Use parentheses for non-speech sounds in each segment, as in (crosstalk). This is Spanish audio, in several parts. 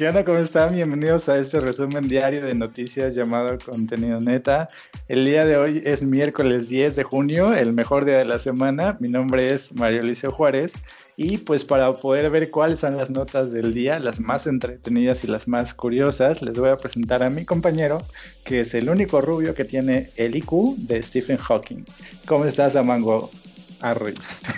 ¿Qué onda? ¿Cómo están? Bienvenidos a este resumen diario de noticias llamado Contenido Neta. El día de hoy es miércoles 10 de junio, el mejor día de la semana. Mi nombre es Mario Liceo Juárez y pues para poder ver cuáles son las notas del día, las más entretenidas y las más curiosas, les voy a presentar a mi compañero, que es el único rubio que tiene el IQ de Stephen Hawking. ¿Cómo estás, Amango?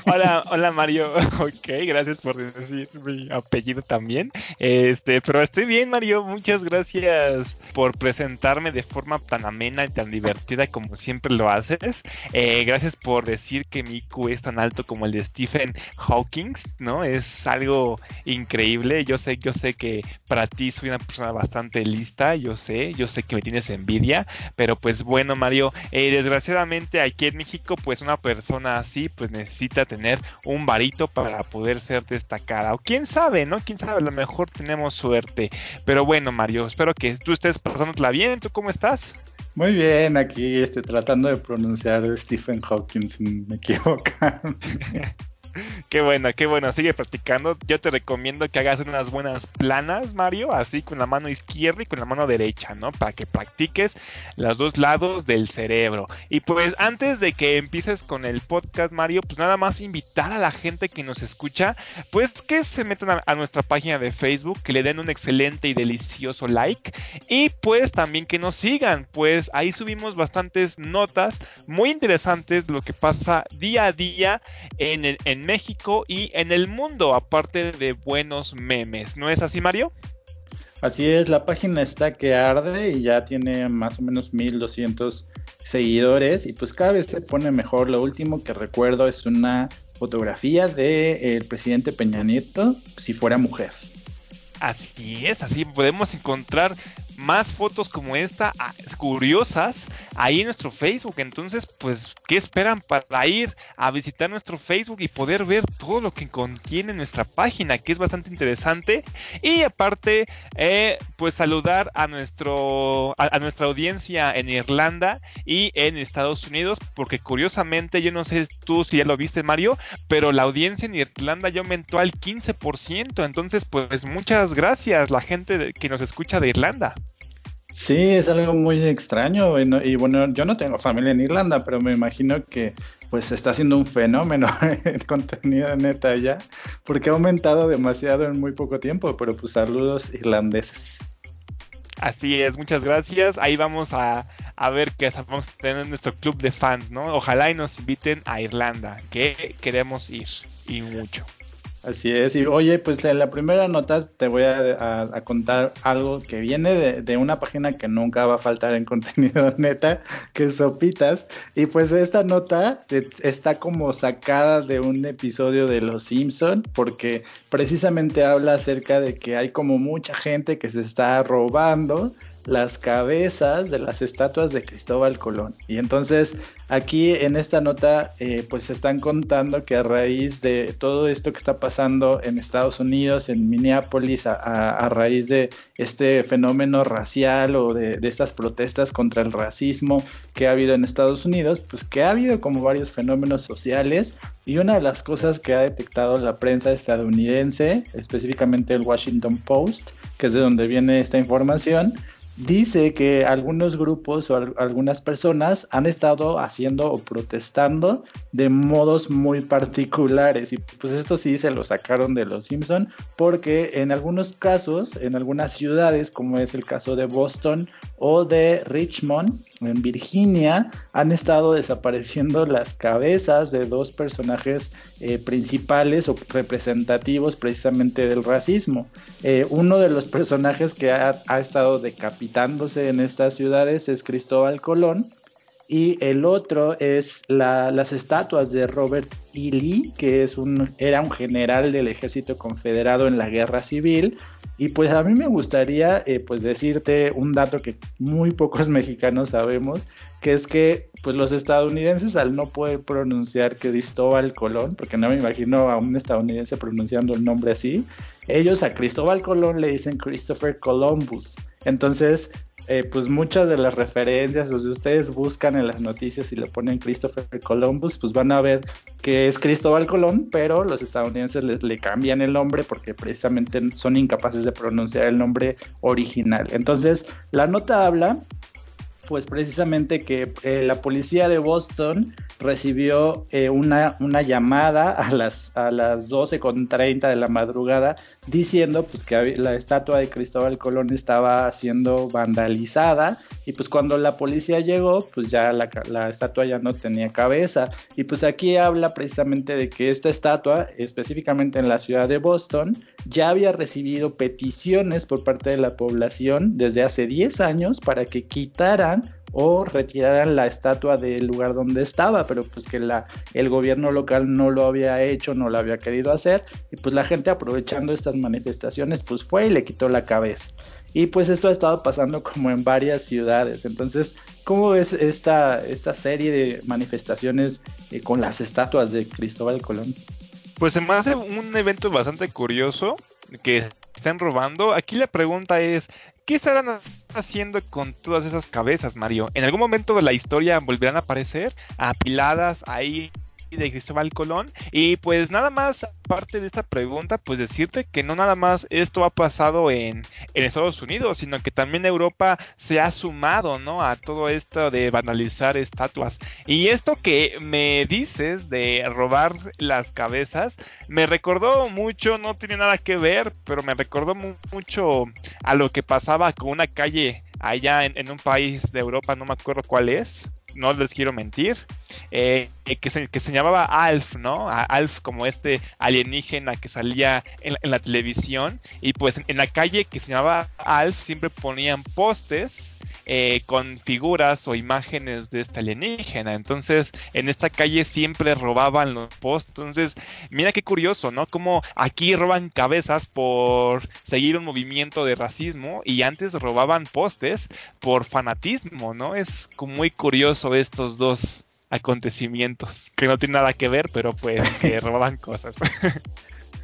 Hola, hola Mario. (laughs) Ok, gracias por decir mi apellido también. Este, pero estoy bien, Mario. Muchas gracias por presentarme de forma tan amena y tan divertida como siempre lo haces. Eh, gracias por decir que mi IQ es tan alto como el de Stephen Hawking, ¿no? Es algo increíble. Yo sé, yo sé que para ti soy una persona bastante lista. Yo sé, yo sé que me tienes envidia. Pero pues bueno, Mario, eh, desgraciadamente aquí en México, pues una persona así pues necesita tener un varito para poder ser destacada. O quién sabe, ¿no? Quién sabe, a lo mejor tenemos suerte. Pero bueno, Mario, espero que tú estés pasándotela bien. ¿Tú cómo estás? Muy bien, aquí estoy tratando de pronunciar Stephen Hawking sin me equivocar. (laughs) Qué bueno, qué bueno, sigue practicando. Yo te recomiendo que hagas unas buenas planas, Mario, así con la mano izquierda y con la mano derecha, ¿no? Para que practiques los dos lados del cerebro. Y pues antes de que empieces con el podcast, Mario, pues nada más invitar a la gente que nos escucha, pues que se metan a, nuestra página de Facebook, que le den un excelente y delicioso like. Y pues también que nos sigan, pues ahí subimos bastantes notas muy interesantes de lo que pasa día a día en, en México y en el mundo, aparte de buenos memes. ¿No es así, Mario? Así es, la página está que arde y ya tiene más o menos 1200 seguidores y pues cada vez se pone mejor. Lo último que recuerdo es una fotografía del presidente Peña Nieto si fuera mujer. Así es, así podemos encontrar más fotos como esta ah, curiosas ahí en nuestro Facebook. Entonces, pues, ¿qué esperan para ir a visitar nuestro Facebook y poder ver todo lo que contiene nuestra página, que es bastante interesante? Y aparte, eh, pues saludar a nuestro a, nuestra audiencia en Irlanda y en Estados Unidos, porque curiosamente, yo no sé tú si ya lo viste, Mario, pero la audiencia en Irlanda ya aumentó al 15%. Entonces, pues, muchas gracias la gente que nos escucha de Irlanda. Sí, es algo muy extraño y, bueno, yo no tengo familia en Irlanda, pero me imagino que pues está siendo un fenómeno (laughs) el contenido neta ya, porque ha aumentado demasiado en muy poco tiempo, pero pues saludos irlandeses. Así es, muchas gracias. Ahí vamos a, a ver qué vamos a tener nuestro club de fans, ¿no? Ojalá y nos inviten a Irlanda, que queremos ir y mucho. Así es, y oye, pues en la primera nota te voy a, contar algo que viene de, una página que nunca va a faltar en (laughs) contenido neta, que es Sopitas, y pues esta nota está como sacada de un episodio de Los Simpson, porque precisamente habla acerca de que hay como mucha gente que se está robando las cabezas de las estatuas de Cristóbal Colón. Y entonces aquí en esta nota eh, pues están contando que a raíz de todo esto que está pasando en Estados Unidos, en Minneapolis, a, raíz de este fenómeno racial o de, de, estas protestas contra el racismo que ha habido en Estados Unidos, pues que ha habido como varios fenómenos sociales y una de las cosas que ha detectado la prensa estadounidense, específicamente el Washington Post, que es de donde viene esta información, dice que algunos grupos o algunas personas han estado haciendo o protestando de modos muy particulares. Y pues esto sí se lo sacaron de los Simpson porque en algunos casos, en algunas ciudades como es el caso de Boston o de Richmond en Virginia han estado desapareciendo las cabezas de dos personajes eh, principales o representativos precisamente del racismo. Eh, uno de los personajes que ha, ha estado decapitándose en estas ciudades es Cristóbal Colón y el otro es las estatuas de Robert E. Lee, que es un, era un general del ejército confederado en la guerra civil. Y pues a mí me gustaría eh, pues decirte un dato que muy pocos (laughs) mexicanos sabemos, que es que pues los estadounidenses al no poder pronunciar Cristóbal Colón, porque no me imagino a un estadounidense pronunciando el nombre así, ellos a Cristóbal Colón le dicen Christopher Columbus. Entonces, eh, pues muchas de las referencias, o si ustedes buscan en las noticias y le ponen Christopher Columbus, pues van a ver que es Cristóbal Colón, pero los estadounidenses le, cambian el nombre porque precisamente son incapaces de pronunciar el nombre original. Entonces, la nota habla pues precisamente que eh, la policía de Boston recibió eh, una, una, llamada a las, a las 12.30 de la madrugada diciendo pues que la estatua de Cristóbal Colón estaba siendo vandalizada y pues cuando la policía llegó pues ya la, la estatua ya no tenía cabeza. Y pues aquí habla precisamente de que esta estatua específicamente en la ciudad de Boston ya había recibido peticiones por parte de la población desde hace 10 años para que quitaran o retiraran la estatua del lugar donde estaba, pero pues que la, el gobierno local no lo había hecho, no lo había querido hacer, y pues la gente aprovechando estas manifestaciones, pues fue y le quitó la cabeza. Y pues esto ha estado pasando como en varias ciudades. Entonces, ¿cómo ves esta, esta serie de manifestaciones eh, con las estatuas de Cristóbal Colón? Pues se me hace un evento bastante curioso que están robando. Aquí la pregunta es, ¿Qué estarán haciendo con todas esas cabezas, Mario? ¿En algún momento de la historia volverán a aparecer apiladas ahí de Cristóbal Colón. Y pues nada más, aparte de esta pregunta, pues decirte que no nada más esto ha pasado en, en Estados Unidos, sino que también Europa se ha sumado, ¿no? A todo esto de banalizar estatuas. Y esto que me dices de robar las cabezas, me recordó mucho, no tiene nada que ver, pero me recordó mucho a lo que pasaba con una calle allá en, un país de Europa, no me acuerdo cuál es, no les quiero mentir, eh, que, se, que, se, llamaba Alf, ¿no? Alf como este alienígena que salía en, en la televisión y pues en, la calle que se llamaba Alf siempre ponían postes eh, con figuras o imágenes de esta alienígena. Entonces, en esta calle siempre robaban los posts. Entonces, mira qué curioso, ¿no? Como aquí roban cabezas por seguir un movimiento de racismo y antes robaban postes por fanatismo, ¿no? Es muy curioso estos dos acontecimientos que no tienen nada que ver, pero pues que (laughs) robaban cosas.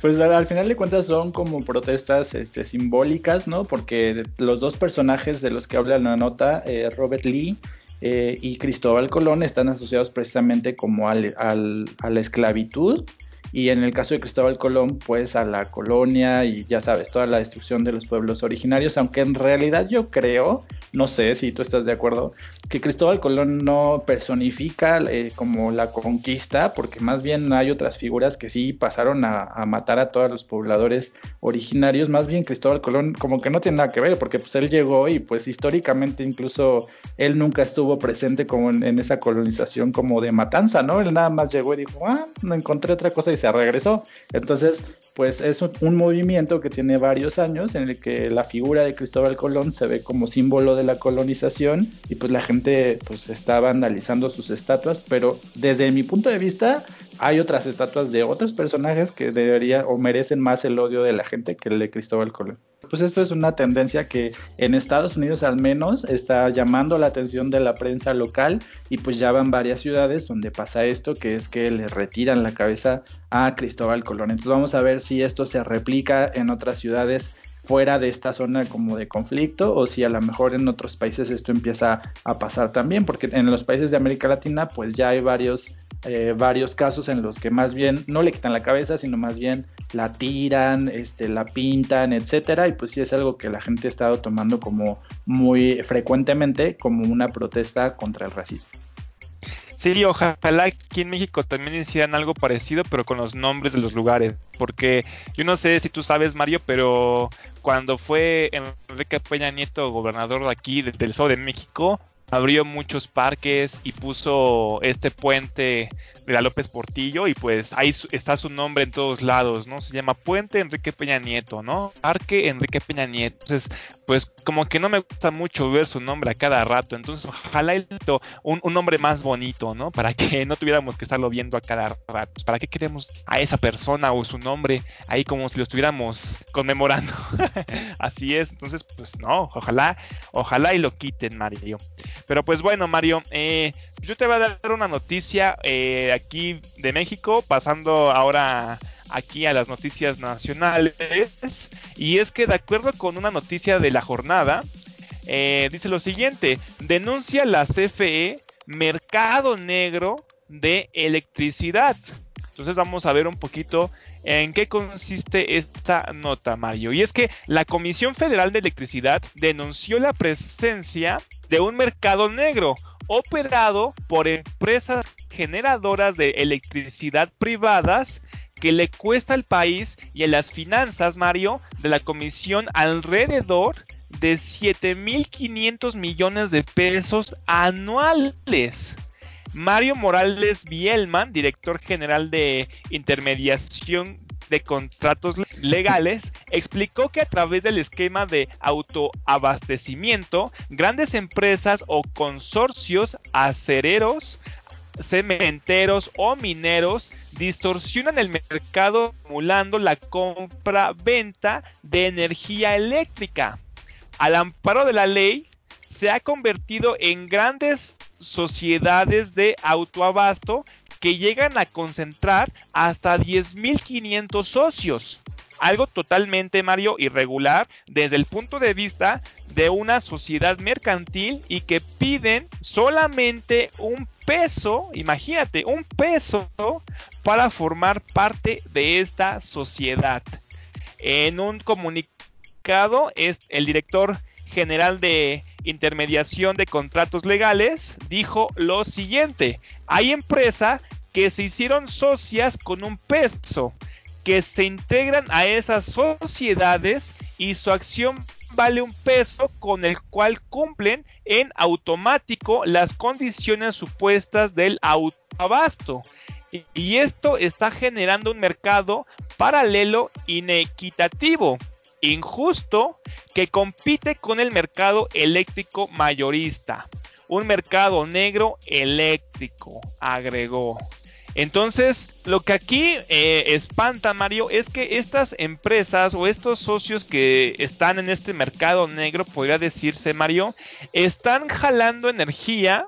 Pues al, final de cuentas son como protestas este, simbólicas, ¿no? Porque los dos personajes de los que habla la nota, eh, Robert Lee eh, y Cristóbal Colón, están asociados precisamente como al, al, a la esclavitud y en el caso de Cristóbal Colón, pues a la colonia y ya sabes, toda la destrucción de los pueblos originarios, aunque en realidad yo creo, no sé si tú estás de acuerdo, que Cristóbal Colón no personifica eh, como la conquista, porque más bien hay otras figuras que sí pasaron a, matar a todos los pobladores originarios, más bien Cristóbal Colón como que no tiene nada que ver, porque pues él llegó y pues históricamente incluso él nunca estuvo presente como en, esa colonización como de matanza, ¿no? Él nada más llegó y dijo, ah, no encontré otra cosa y se regresó. Entonces, pues es un, movimiento que tiene varios años en el que la figura de Cristóbal Colón se ve como símbolo de la colonización y pues la gente pues está vandalizando sus estatuas, pero desde mi punto de vista hay otras estatuas de otros personajes que deberían o merecen más el odio de la gente que el de Cristóbal Colón. Pues esto es una tendencia que en Estados Unidos al menos está llamando la atención de la prensa local y pues ya van varias ciudades donde pasa esto, que es que le retiran la cabeza a Cristóbal Colón. Entonces vamos a ver si esto se replica en otras ciudades fuera de esta zona como de conflicto o si a lo mejor en otros países esto empieza a pasar también, porque en los países de América Latina pues ya hay varios, eh, varios casos en los que más bien no le quitan la cabeza, sino más bien la tiran, este, la pintan, etcétera, y pues sí es algo que la gente ha estado tomando como muy frecuentemente como una protesta contra el racismo. Sí, ojalá aquí en México también hicieran algo parecido, pero con los nombres de los lugares. Porque yo no sé si tú sabes, Mario, pero cuando fue Enrique Peña Nieto gobernador de aquí, del sur de México, abrió muchos parques y puso este puente la López Portillo y pues ahí está su nombre en todos lados, ¿no? Se llama Puente Enrique Peña Nieto, ¿no? Parque Enrique Peña Nieto. Entonces, pues como que no me gusta mucho ver su nombre a cada rato, entonces ojalá un, un nombre más bonito, ¿no? (laughs) Para que no tuviéramos que estarlo viendo a cada rato. Pues, ¿Para qué queremos a esa persona o su nombre ahí como si lo estuviéramos conmemorando? (laughs) Así es, entonces pues no, ojalá, ojalá y lo quiten, Mario. Pero pues bueno, Mario, eh, yo te voy a dar una noticia eh, aquí de México, pasando ahora aquí a las noticias nacionales. Y es que de acuerdo con una noticia de la jornada, eh, dice lo siguiente, denuncia la CFE mercado negro de electricidad. Entonces vamos a ver un poquito en qué consiste esta nota, Mario. Y es que la Comisión Federal de Electricidad denunció la presencia de un mercado negro operado por empresas generadoras de electricidad privadas que le cuesta al país y a las finanzas, Mario, de la comisión alrededor de 7.500 millones de pesos anuales. Mario Morales Bielman, director general de intermediación de contratos legales, explicó que a través del esquema de autoabastecimiento, grandes empresas o consorcios acereros, cementeros o mineros distorsionan el mercado acumulando la compra-venta de energía eléctrica. Al amparo de la ley, se ha convertido en grandes sociedades de autoabasto que llegan a concentrar hasta 10.500 socios. Algo totalmente, Mario, irregular desde el punto de vista de una sociedad mercantil y que piden solamente un peso, imagínate, un peso para formar parte de esta sociedad. En un comunicado, el director general de intermediación de contratos legales dijo lo siguiente, hay empresas que se hicieron socias con un peso, que se integran a esas sociedades y su acción vale un peso con el cual cumplen en automático las condiciones supuestas del autoabasto. Y esto está generando un mercado paralelo inequitativo, injusto, que compite con el mercado eléctrico mayorista. Un mercado negro eléctrico, agregó. Entonces, lo que aquí eh, espanta, Mario, es que estas empresas o estos socios que están en este mercado negro, podría decirse, Mario, están jalando energía.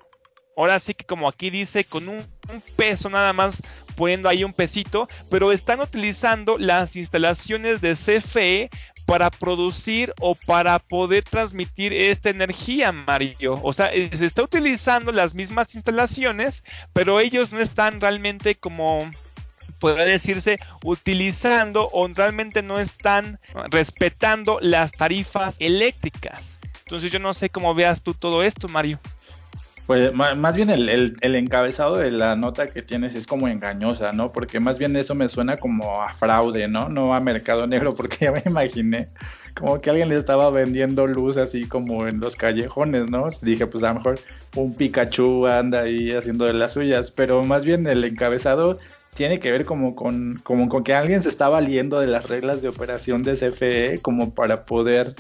Ahora sí que como aquí dice, con un, un peso nada más poniendo ahí un pesito, pero están utilizando las instalaciones de CFE para producir o para poder transmitir esta energía, Mario. O sea, eh, se está utilizando las mismas instalaciones, pero ellos no están realmente como podría decirse utilizando o realmente no están respetando las tarifas eléctricas. Entonces yo no sé cómo veas tú todo esto, Mario. Pues más bien el, encabezado de la nota que tienes es como engañosa, ¿no? Porque más bien eso me suena como a fraude, ¿no? No a mercado negro, (laughs) porque ya me imaginé como que alguien le estaba vendiendo luz así como en los callejones, ¿no? Dije, pues a lo mejor un Pikachu anda ahí haciendo de las suyas, pero más bien el encabezado tiene que ver como con, como con que alguien se está valiendo de las reglas de operación de CFE como para poder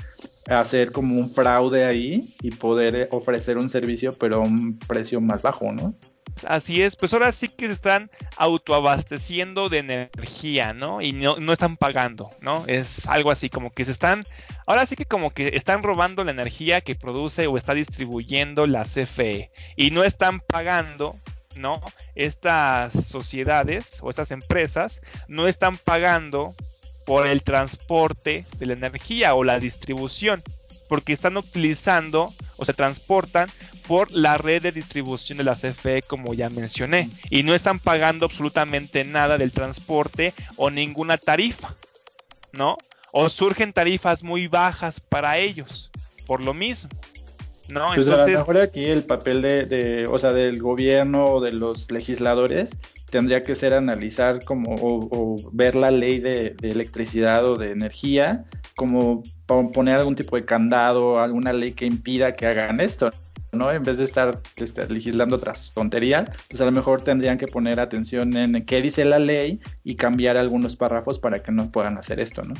hacer como un fraude ahí y poder eh, ofrecer un servicio pero a un precio más bajo, ¿no? Así es, pues ahora sí que se están autoabasteciendo de energía, ¿no? Y no, no, están pagando, ¿no? Es algo así como que se están, ahora sí que como que están robando la energía que produce o está distribuyendo la CFE y no están pagando, ¿no? Estas sociedades o estas empresas no están pagando por el transporte de la energía o la distribución, porque están utilizando o se transportan por la red de distribución de la CFE como ya mencioné y no están pagando absolutamente nada del transporte o ninguna tarifa, ¿no? O surgen tarifas muy bajas para ellos por lo mismo. ¿no? Pues a lo mejor aquí el papel de, de, o sea, del gobierno o de los legisladores tendría que ser analizar como o, ver la ley de, electricidad o de energía como poner algún tipo de candado, alguna ley que impida que hagan esto, ¿no? En vez de estar, legislando otras tonterías, pues a lo mejor tendrían que poner atención en qué dice la ley y cambiar algunos párrafos para que no puedan hacer esto, ¿no?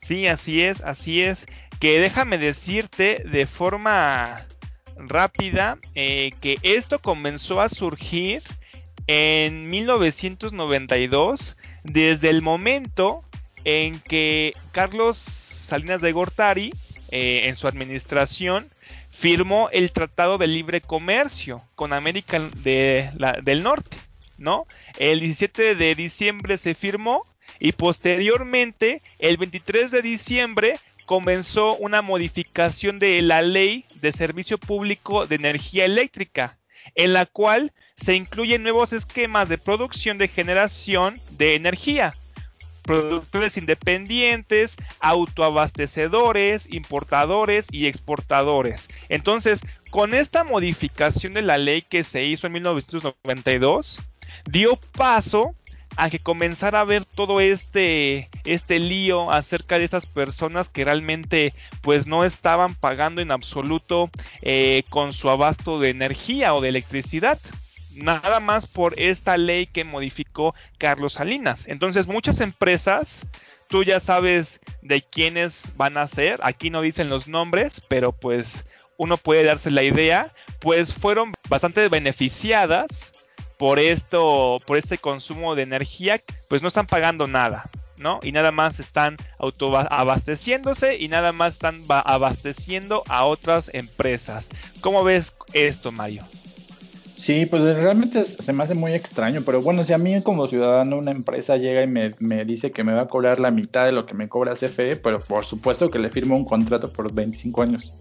Sí, así es, así es. Que déjame decirte de forma rápida eh, que esto comenzó a surgir en 1992, desde el momento en que Carlos Salinas de Gortari, eh, en su administración, firmó el Tratado de Libre Comercio con América del Norte, ¿no? El 17 de diciembre se firmó y posteriormente, el 23 de diciembre, comenzó una modificación de la ley de servicio público de energía eléctrica, en la cual se incluyen nuevos esquemas de producción de generación de energía, productores independientes, autoabastecedores, importadores y exportadores. Entonces, con esta modificación de la ley que se hizo en 1992, dio paso a que comenzara a ver todo este, este lío acerca de esas personas que realmente pues no estaban pagando en absoluto eh, con su abasto de energía o de electricidad nada más por esta ley que modificó Carlos Salinas. Entonces muchas empresas, tú ya sabes de quiénes van a ser, aquí no dicen los nombres, pero pues uno puede darse la idea, pues fueron bastante beneficiadas por esto, por este consumo de energía, pues no están pagando nada, ¿no? Y nada más están autoabasteciéndose y nada más están abasteciendo a otras empresas. ¿Cómo ves esto, Mario? Sí, pues realmente se me hace muy extraño, pero bueno, si a mí como ciudadano una empresa llega y me, me, dice que me va a cobrar la mitad de lo que me cobra CFE, pero por supuesto que le firmo un contrato por 25 años.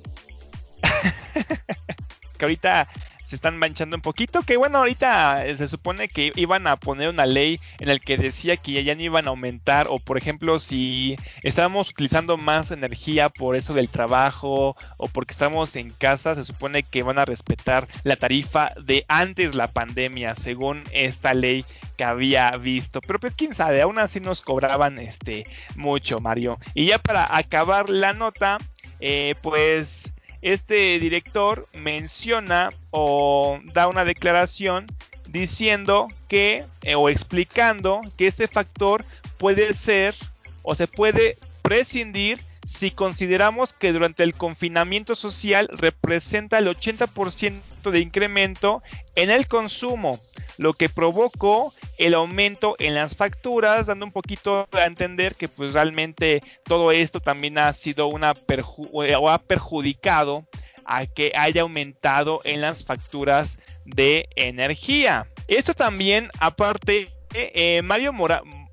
(laughs) que ahorita están manchando un poquito. Que bueno, ahorita eh, se supone que iban a poner una ley en la que decía que ya no iban a aumentar. O por ejemplo, si estábamos utilizando más energía por eso del trabajo o porque estamos en casa, se supone que van a respetar la tarifa de antes la pandemia, según esta ley que había visto. Pero pues quién sabe, aún así nos cobraban este mucho, Mario. Y ya para acabar la nota, eh, pues este director menciona o da una declaración diciendo que eh, o explicando que este factor puede ser o se puede prescindir si consideramos que durante el confinamiento social representa el 80% de incremento en el consumo, lo que provocó el aumento en las facturas, dando un poquito a entender que pues realmente todo esto también ha sido una eh, o ha perjudicado a que haya aumentado en las facturas de energía. Esto también, aparte, eh, Mario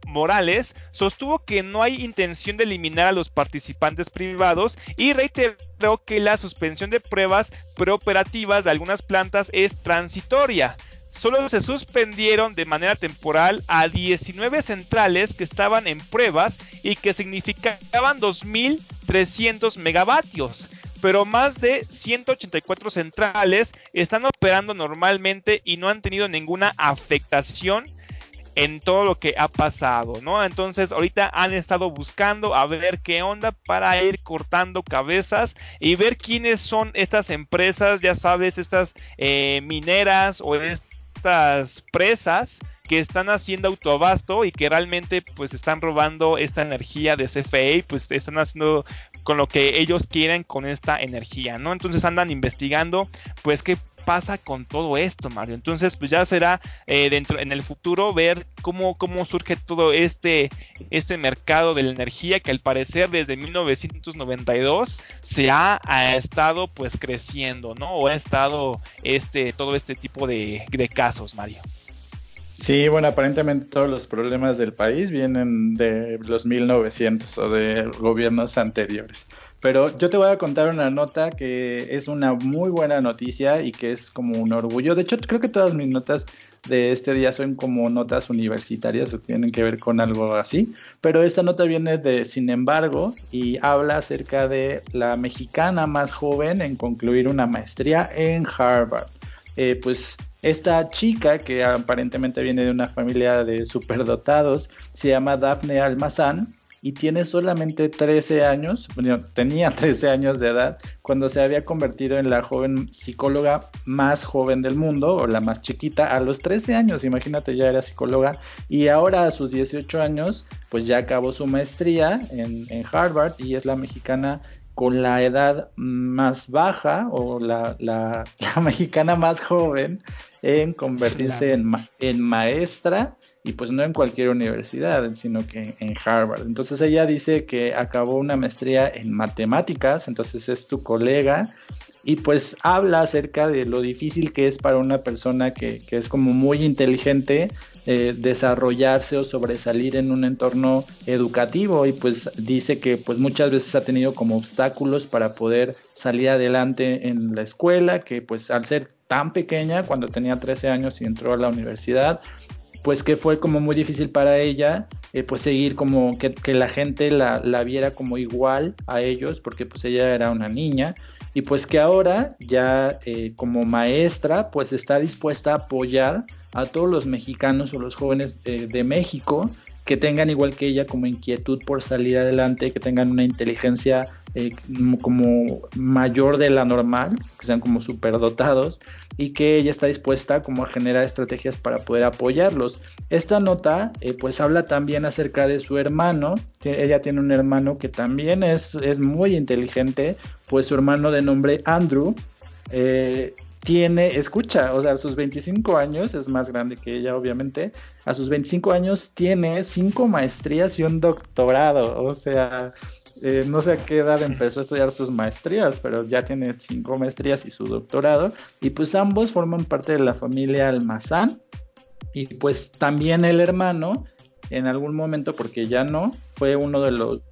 Morales sostuvo que no hay intención de eliminar a los participantes privados y reiteró que la suspensión de pruebas preoperativas de algunas plantas es transitoria solo se suspendieron de manera temporal a 19 centrales que estaban en pruebas y que significaban 2.300 megavatios. Pero más de 184 centrales están operando normalmente y no han tenido ninguna afectación en todo lo que ha pasado, ¿no? Entonces ahorita han estado buscando a ver qué onda para ir cortando cabezas y ver quiénes son estas empresas, ya sabes, estas eh, mineras o estas estas presas que están haciendo autoabasto y que realmente pues están robando esta energía de CFE pues están haciendo con lo que ellos quieren con esta energía, ¿no? Entonces andan investigando pues qué pasa con todo esto, Mario. Entonces, pues ya será eh, dentro en el futuro ver cómo, cómo surge todo este, este mercado de la energía que al parecer desde 1992 se ha, estado pues creciendo, ¿no? O ha estado este, todo este tipo de, de casos, Mario. Sí, bueno, aparentemente todos los problemas del país vienen de los 1900 o de gobiernos anteriores. Pero yo te voy a contar una nota que es una muy buena noticia y que es como un orgullo. De hecho, creo que todas mis notas de este día son como notas universitarias o tienen que ver con algo así. Pero esta nota viene de Sin embargo y habla acerca de la mexicana más joven en concluir una maestría en Harvard. Eh, pues esta chica, que aparentemente viene de una familia de superdotados, se llama Daphne Almazán y tiene solamente 13 años, bueno, tenía (laughs) 13 años de edad cuando se había convertido en la joven psicóloga más joven del mundo o la más chiquita a los 13 años, imagínate ya era psicóloga y ahora a sus 18 años pues ya acabó su maestría en, en Harvard y es la mexicana con la edad más baja o la, la, (laughs) mexicana más joven en convertirse en, en, maestra y pues no en cualquier universidad, sino que en Harvard. Entonces ella dice que acabó una maestría en matemáticas, entonces es tu colega, y pues habla acerca de lo difícil que es para una persona que, que es como muy inteligente eh, desarrollarse o sobresalir en un entorno educativo. Y pues dice que pues muchas veces ha tenido como obstáculos para poder salir adelante en la escuela, que pues al ser tan pequeña, cuando tenía 13 años y entró a la universidad, pues que fue como muy difícil para ella, eh, pues seguir como que, la gente la, la, viera como igual a ellos, porque pues ella era una niña, y pues que ahora ya eh, como maestra pues está dispuesta a apoyar a todos los mexicanos o los jóvenes eh, de México que tengan igual que ella como inquietud por salir adelante, que tengan una inteligencia eh, como mayor de la normal, que sean como superdotados y que ella está dispuesta como a generar estrategias para poder apoyarlos. Esta nota eh, pues habla también acerca de su hermano, ella tiene un hermano que también es, es muy inteligente, pues su hermano de nombre Andrew eh, tiene, escucha, o sea, a sus 25 años, es más grande que ella obviamente, a sus 25 años tiene cinco maestrías y un doctorado, o sea, eh, no sé a qué edad empezó a estudiar sus maestrías, pero ya tiene cinco maestrías y su doctorado. Y pues ambos forman parte de la familia Almazán. Y pues también el hermano, en algún momento, porque ya no, fue uno de los,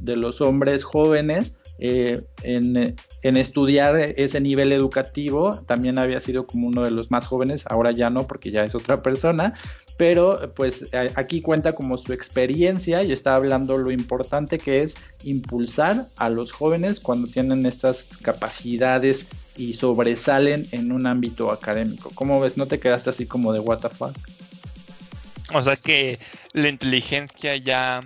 de los hombres jóvenes eh, en, en, estudiar ese nivel educativo. También había sido como uno de los más jóvenes, ahora ya no, porque ya es otra persona. Pero pues aquí cuenta como su experiencia y está hablando lo importante que es impulsar a los jóvenes cuando tienen estas capacidades y sobresalen en un ámbito académico. ¿Cómo ves? ¿No te quedaste así como de what the fuck? O sea que la inteligencia ya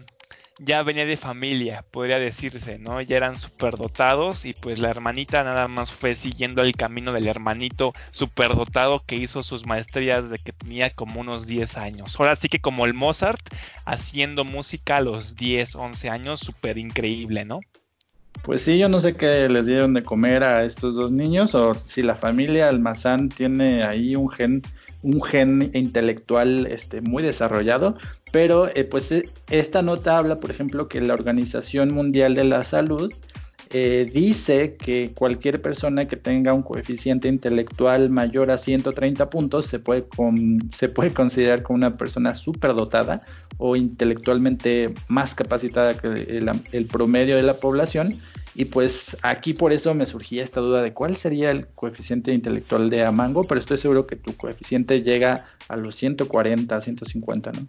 ya venía de familia, podría decirse, ¿no? Ya eran superdotados y pues la hermanita nada más fue siguiendo el camino del hermanito superdotado que hizo sus maestrías de que tenía como unos 10 años. Ahora sí que como el Mozart haciendo música a los 10, 11 años, súper increíble, ¿no? Pues sí, yo no sé qué les dieron de comer a estos dos niños o si la familia Almazán tiene ahí un gen un gen intelectual este, muy desarrollado, pero eh, pues eh, esta nota habla, por ejemplo, que la Organización Mundial de la Salud eh, dice que cualquier persona que tenga un coeficiente intelectual mayor a 130 puntos se puede, se puede considerar como una persona superdotada o intelectualmente más capacitada que el, promedio de la población. Y pues aquí por eso me surgía esta duda de cuál sería el coeficiente intelectual de Amango, pero estoy seguro que tu coeficiente llega a los 140, 150, ¿no?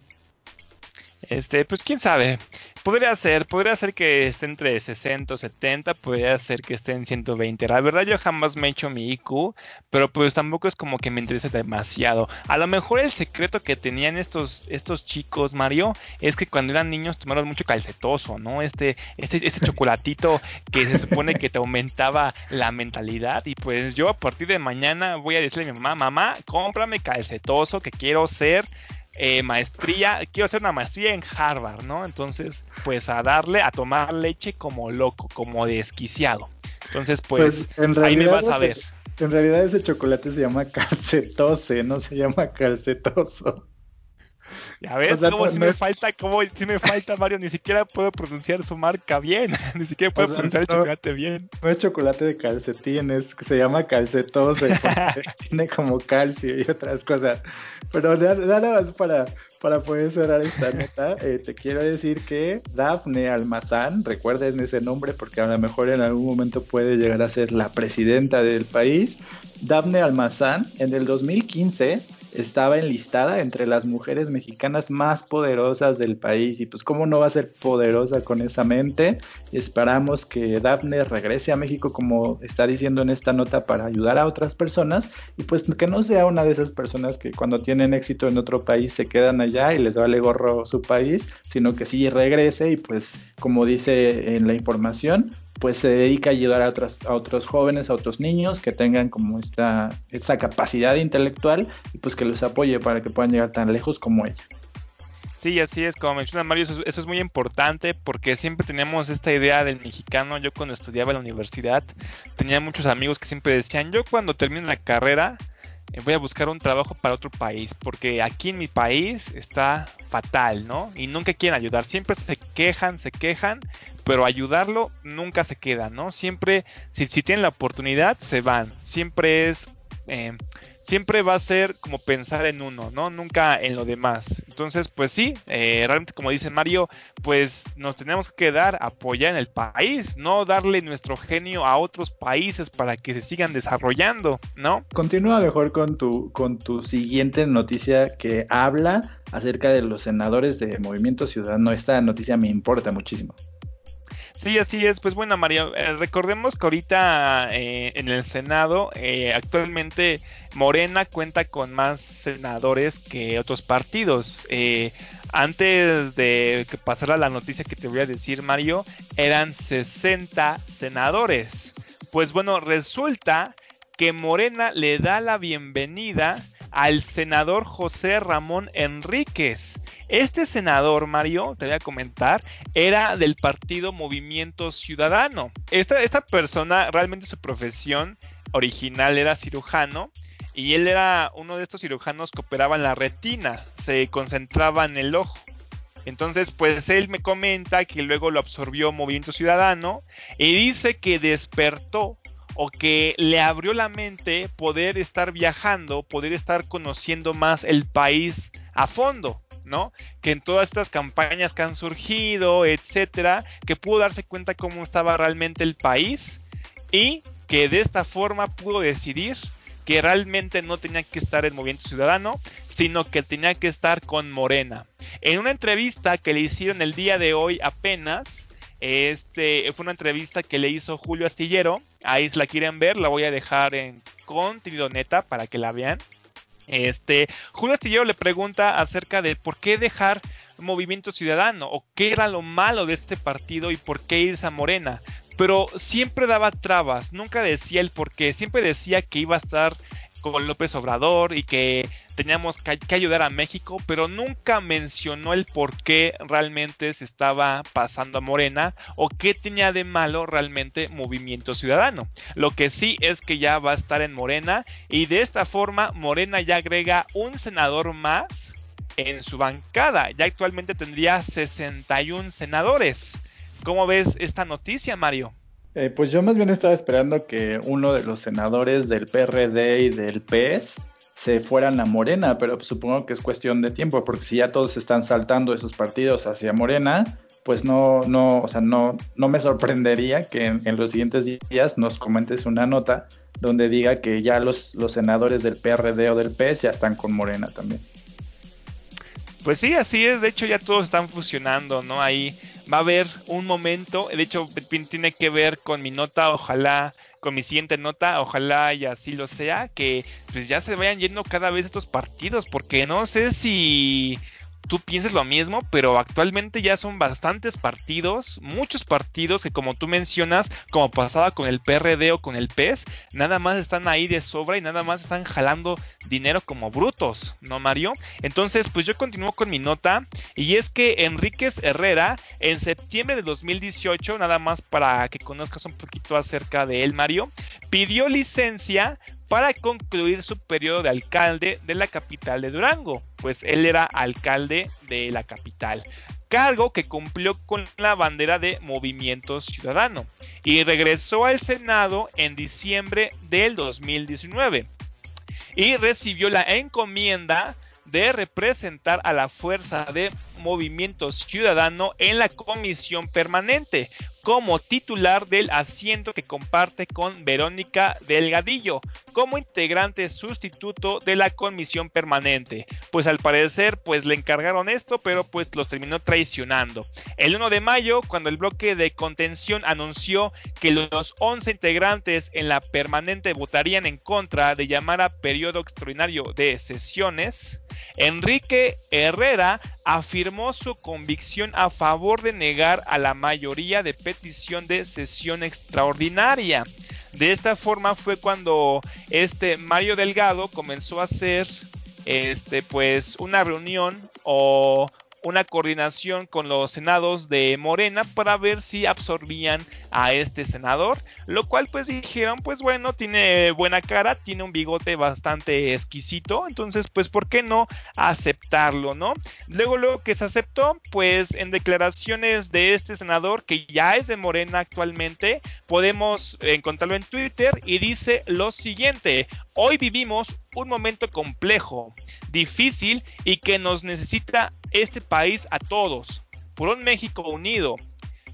Este, pues quién sabe. Podría ser, podría ser que esté entre 60 o 70, podría ser que esté en 120. La verdad yo jamás me he hecho mi IQ, pero pues tampoco es como que me interese demasiado. A lo mejor el secreto que tenían estos, estos chicos, Mario, es que cuando eran niños tomaron mucho calcetoso, ¿no? Este, este, este (laughs) chocolatito que se supone que te aumentaba la mentalidad. Y pues yo a partir de mañana voy a decirle a mi mamá, mamá, cómprame calcetoso que quiero ser eh, maestría, quiero hacer una maestría en Harvard, ¿no? Entonces, pues a darle, a tomar leche como loco, como desquiciado. Entonces, pues, pues ahí me vas a ver. En realidad ese chocolate se llama (laughs) calcetose, no se llama calcetoso. Ya ves, como si me falta, como si me falta, Mario, ni siquiera puedo pronunciar su marca bien, (laughs) ni siquiera puedo pronunciar el chocolate bien. No es chocolate de calcetín, es que se llama calcetose, (laughs) tiene como calcio y otras cosas. Pero nada más para, para poder cerrar esta nota, eh, te quiero decir que Daphne Almazán, recuerden ese nombre porque a lo mejor en algún momento puede llegar a ser la presidenta del país. Daphne Almazán en el 2015 estaba enlistada entre las mujeres mexicanas más poderosas del país y pues cómo no va a ser poderosa con esa mente. Esperamos que Daphne regrese a México como está diciendo en esta nota para ayudar a otras personas y pues que no sea una de esas personas que cuando tienen éxito en otro país se quedan allá y les vale gorro su país, sino que sí regrese y pues como dice en la información, pues se dedica a ayudar a otros, a otros jóvenes, a otros niños que tengan como esta, esta capacidad intelectual y pues que los apoye para que puedan llegar tan lejos como ella. Sí, así es, como menciona Mario, eso, es muy importante porque siempre tenemos esta idea del mexicano. Yo cuando estudiaba en la universidad tenía muchos amigos que siempre decían, yo cuando termine la carrera eh, voy a buscar un trabajo para otro país, porque aquí en mi país está fatal, ¿no? Y nunca quieren ayudar, siempre se quejan, se quejan, pero ayudarlo nunca se queda, ¿no? Siempre, si, si tienen la oportunidad, se van. Siempre es... Eh, siempre va a ser como pensar en uno, ¿no? Nunca en lo demás. Entonces, pues sí, eh, realmente como dice Mario, pues nos tenemos que quedar, apoyar en el país, no darle nuestro genio a otros países para que se sigan desarrollando, ¿no? Continúa mejor con tu, con tu siguiente noticia que habla acerca de los senadores de Movimiento Ciudadano. Esta noticia me importa muchísimo. Sí, así es. Pues bueno, Mario, eh, recordemos que ahorita eh, en el Senado eh, actualmente Morena cuenta con más senadores que otros partidos. antes de que pasara la noticia que te voy a decir, Mario, eran 60 senadores. Pues bueno, resulta que Morena le da la bienvenida al senador José Ramón Enríquez. Este senador, Mario, te voy a comentar, era del partido Movimiento Ciudadano. Esta, esta persona, realmente su profesión original era cirujano y él era uno de estos cirujanos que operaba en la retina, se concentraba en el ojo. Entonces, pues él me comenta que luego lo absorbió Movimiento Ciudadano y dice que despertó o que le abrió la mente poder estar viajando, poder estar conociendo más el país a fondo. Que en todas estas campañas que han surgido, etcétera, que pudo darse cuenta cómo estaba realmente el país y que de esta forma pudo decidir que realmente no tenía que estar en Movimiento Ciudadano, sino que tenía que estar con Morena. En una entrevista que le hicieron el día de hoy apenas, este fue una entrevista que le hizo Julio Astillero. Ahí si la quieren ver, la voy a dejar en contenido neta para que la vean. Este, Julio Astillero le pregunta acerca de por qué dejar Movimiento Ciudadano o qué era lo malo de este partido y por qué irse a Morena. Pero siempre daba trabas, nunca decía el por qué, siempre decía que iba a estar con López Obrador y que teníamos que, ayudar a México, pero nunca mencionó el por qué realmente se estaba pasando a Morena o qué tenía de malo realmente Movimiento Ciudadano. Lo que sí es que ya va a estar en Morena y de esta forma Morena ya agrega un senador más en su bancada. Ya actualmente tendría 61 senadores. ¿Cómo ves esta noticia, Mario? Eh, pues yo más bien estaba esperando que uno de los senadores del PRD y del PES se fueran a Morena, pero supongo que es cuestión de tiempo, porque si ya todos están saltando esos partidos hacia Morena, pues no, no, o sea, no, no me sorprendería que en, los siguientes días nos comentes una nota donde diga que ya los, los senadores del PRD o del PES ya están con Morena también. Pues sí, así es, de hecho ya todos están fusionando, ¿no? Ahí va a haber un momento, de hecho tiene que ver con mi nota, ojalá con mi siguiente nota, ojalá y así lo sea, que pues ya se vayan yendo cada vez estos partidos, porque no sé si tú pienses lo mismo, pero actualmente ya son bastantes partidos, muchos partidos que como tú mencionas, como pasaba con el PRD o con el PES, nada más están ahí de sobra y nada más están jalando dinero como brutos, ¿no Mario? Entonces, pues yo continúo con mi nota y es que Enríquez Herrera en septiembre de 2018, nada más para que conozcas un poquito acerca de él Mario, pidió licencia para concluir su periodo de alcalde de la capital de Durango, pues él era alcalde de la capital, cargo que cumplió con la bandera de Movimiento Ciudadano y regresó al Senado en diciembre del 2019 y recibió la encomienda de representar a la fuerza de Movimiento Ciudadano en la comisión permanente, como titular del asiento que comparte con Verónica Delgadillo, como integrante sustituto de la comisión permanente. Pues al parecer, pues le encargaron esto, pero pues los terminó traicionando. El 1 de mayo, cuando el bloque de contención anunció que los 11 integrantes en la permanente votarían en contra de llamar a periodo extraordinario de sesiones, Enrique Herrera afirmó su convicción a favor de negar a la mayoría de petición de sesión extraordinaria. De esta forma fue cuando este Mario Delgado comenzó a hacer este pues una reunión o una coordinación con los senados de Morena para ver si absorbían a este senador, lo cual pues dijeron, pues bueno, tiene buena cara, tiene un bigote bastante exquisito, entonces pues ¿por qué no aceptarlo, no? Luego luego que se aceptó, pues en declaraciones de este senador que ya es de Morena actualmente, podemos encontrarlo en Twitter y dice lo siguiente, hoy vivimos un momento complejo, difícil y que nos necesita este país a todos, por un México unido.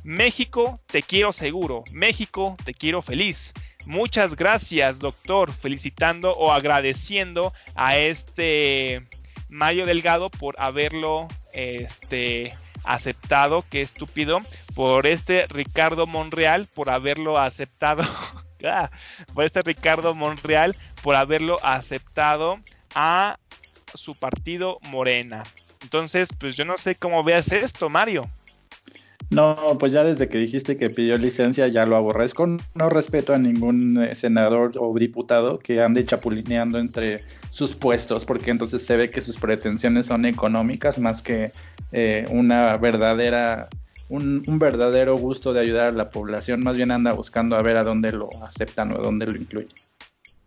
México, te quiero seguro. México, te quiero feliz. Muchas gracias, doctor, felicitando o agradeciendo a este Mario Delgado por haberlo este, aceptado, qué estúpido, por este Ricardo Monreal por haberlo aceptado, (laughs) ah, por este Ricardo Monreal por haberlo aceptado a su partido Morena. Entonces, pues yo no sé cómo veas esto, Mario. No, pues ya desde que dijiste que pidió licencia ya lo aborrezco. No respeto a ningún eh, senador o diputado que ande chapulineando entre sus puestos, porque entonces se ve que sus pretensiones son económicas más que eh, una verdadera, un, un, verdadero gusto de ayudar a la población. Más bien anda buscando a ver a dónde lo aceptan o a dónde lo incluyen.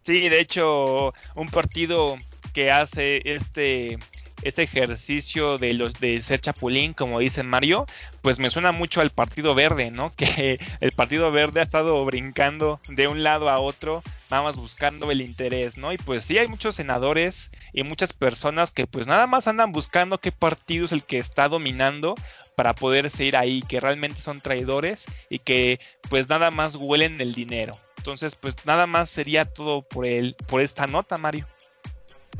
Sí, de hecho, un partido que hace este este ejercicio de los de ser chapulín, como dicen Mario, pues me suena mucho al Partido Verde, ¿no? (laughs) Que el Partido Verde ha estado brincando de un lado a otro, nada más buscando el interés, ¿no? Y pues sí hay muchos senadores y muchas personas que pues nada más andan buscando qué partido es el que está dominando para poderse ir ahí, que realmente son traidores y que pues nada más huelen el dinero. Entonces, pues nada más sería todo por el por esta nota, Mario.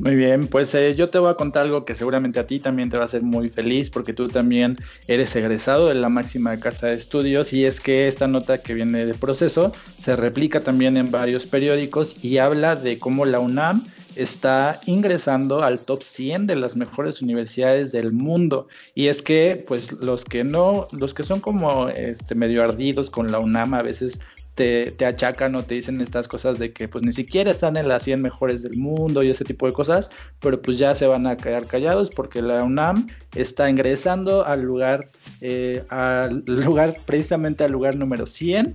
Muy bien, pues eh, yo te voy a contar algo que seguramente a ti también te va a hacer muy feliz porque tú también eres egresado de la máxima casa de estudios y es que esta nota que viene de proceso se replica también en varios periódicos y habla de cómo la UNAM está ingresando al top 100 de las mejores universidades del mundo. Y es que, pues, los que no, los que son como este, medio ardidos con la UNAM a veces te, achacan o te dicen estas cosas de que pues ni siquiera están en las 100 mejores del mundo y ese tipo de cosas, pero pues ya se van a quedar callados porque la UNAM está ingresando al lugar, eh, al lugar, precisamente al lugar número 100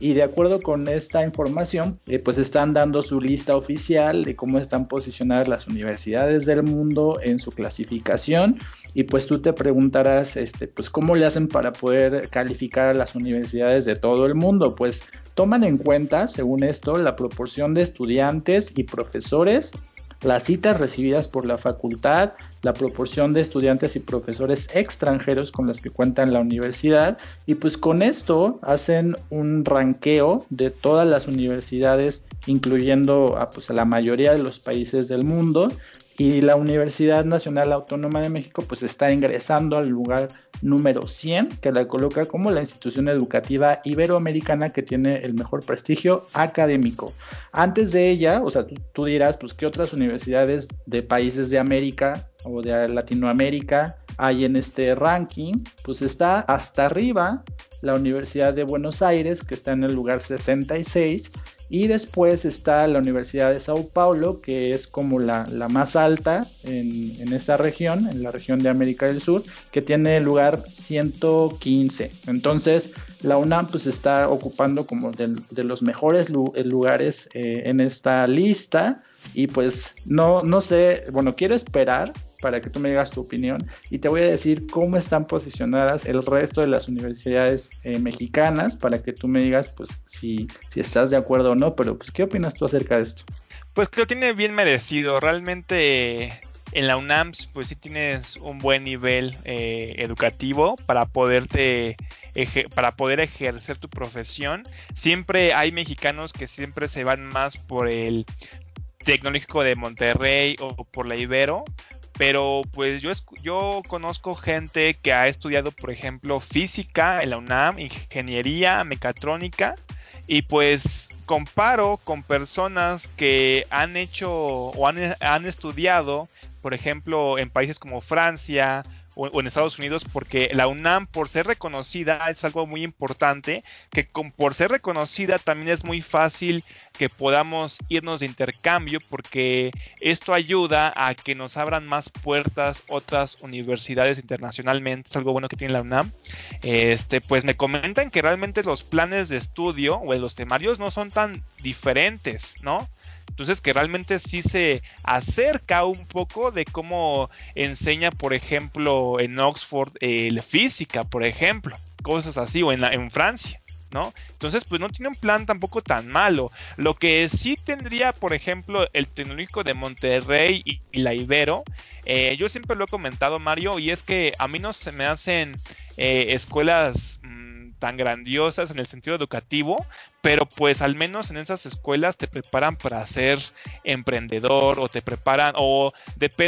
y de acuerdo con esta información, eh, pues están dando su lista oficial de cómo están posicionadas las universidades del mundo en su clasificación y pues tú te preguntarás, este, pues cómo le hacen para poder calificar a las universidades de todo el mundo, pues toman en cuenta, según esto, la proporción de estudiantes y profesores las citas recibidas por la facultad, la proporción de estudiantes y profesores extranjeros con los que cuenta la universidad y pues con esto hacen un ranqueo de todas las universidades incluyendo a, pues, a la mayoría de los países del mundo y la Universidad Nacional Autónoma de México pues está ingresando al lugar número 100 que la coloca como la institución educativa iberoamericana que tiene el mejor prestigio académico. Antes de ella, o sea, tú, dirás pues qué otras universidades de países de América o de Latinoamérica hay en este ranking, pues está hasta arriba la Universidad de Buenos Aires que está en el lugar 66 y después está la Universidad de Sao Paulo, que es como la, más alta en, esa región, en la región de América del Sur, que tiene lugar 115. Entonces, la UNAM pues está ocupando como de, los mejores lugares eh, en esta lista. Y pues no, no sé, bueno, quiero esperar para que tú me digas tu opinión y te voy a decir cómo están posicionadas el resto de las universidades eh, mexicanas para que tú me digas pues si, si estás de acuerdo o no, pero pues ¿qué opinas tú acerca de esto? Pues que tiene bien merecido, realmente en la UNAM pues sí tienes un buen nivel eh, educativo para poderte para poder ejercer tu profesión. Siempre hay mexicanos que siempre se van más por el tecnológico de Monterrey o por la Ibero, pero pues yo, yo conozco gente que ha estudiado, por ejemplo, física en la UNAM, ingeniería, mecatrónica, y pues comparo con personas que han hecho o han, han estudiado, por ejemplo, en países como Francia o, en Estados Unidos, porque la UNAM, por ser reconocida, es algo muy importante, que por ser reconocida también es muy fácil que podamos irnos de intercambio, porque esto ayuda a que nos abran más puertas otras universidades internacionalmente, es algo bueno que tiene la UNAM. Este, pues me comentan que realmente los planes de estudio o los temarios no son tan diferentes, ¿no? Entonces que realmente sí se acerca un poco de cómo enseña, por ejemplo, en Oxford la física, por ejemplo, cosas así, o en, en Francia. ¿No? Entonces, pues no tiene un plan tampoco tan malo. Lo que sí tendría, por ejemplo, el tecnológico de Monterrey y, la Ibero, eh, yo siempre lo he comentado, Mario, y es que a mí no se me hacen eh, escuelas mm, tan grandiosas en el sentido educativo, pero pues al menos en esas escuelas te preparan para ser emprendedor o te preparan o,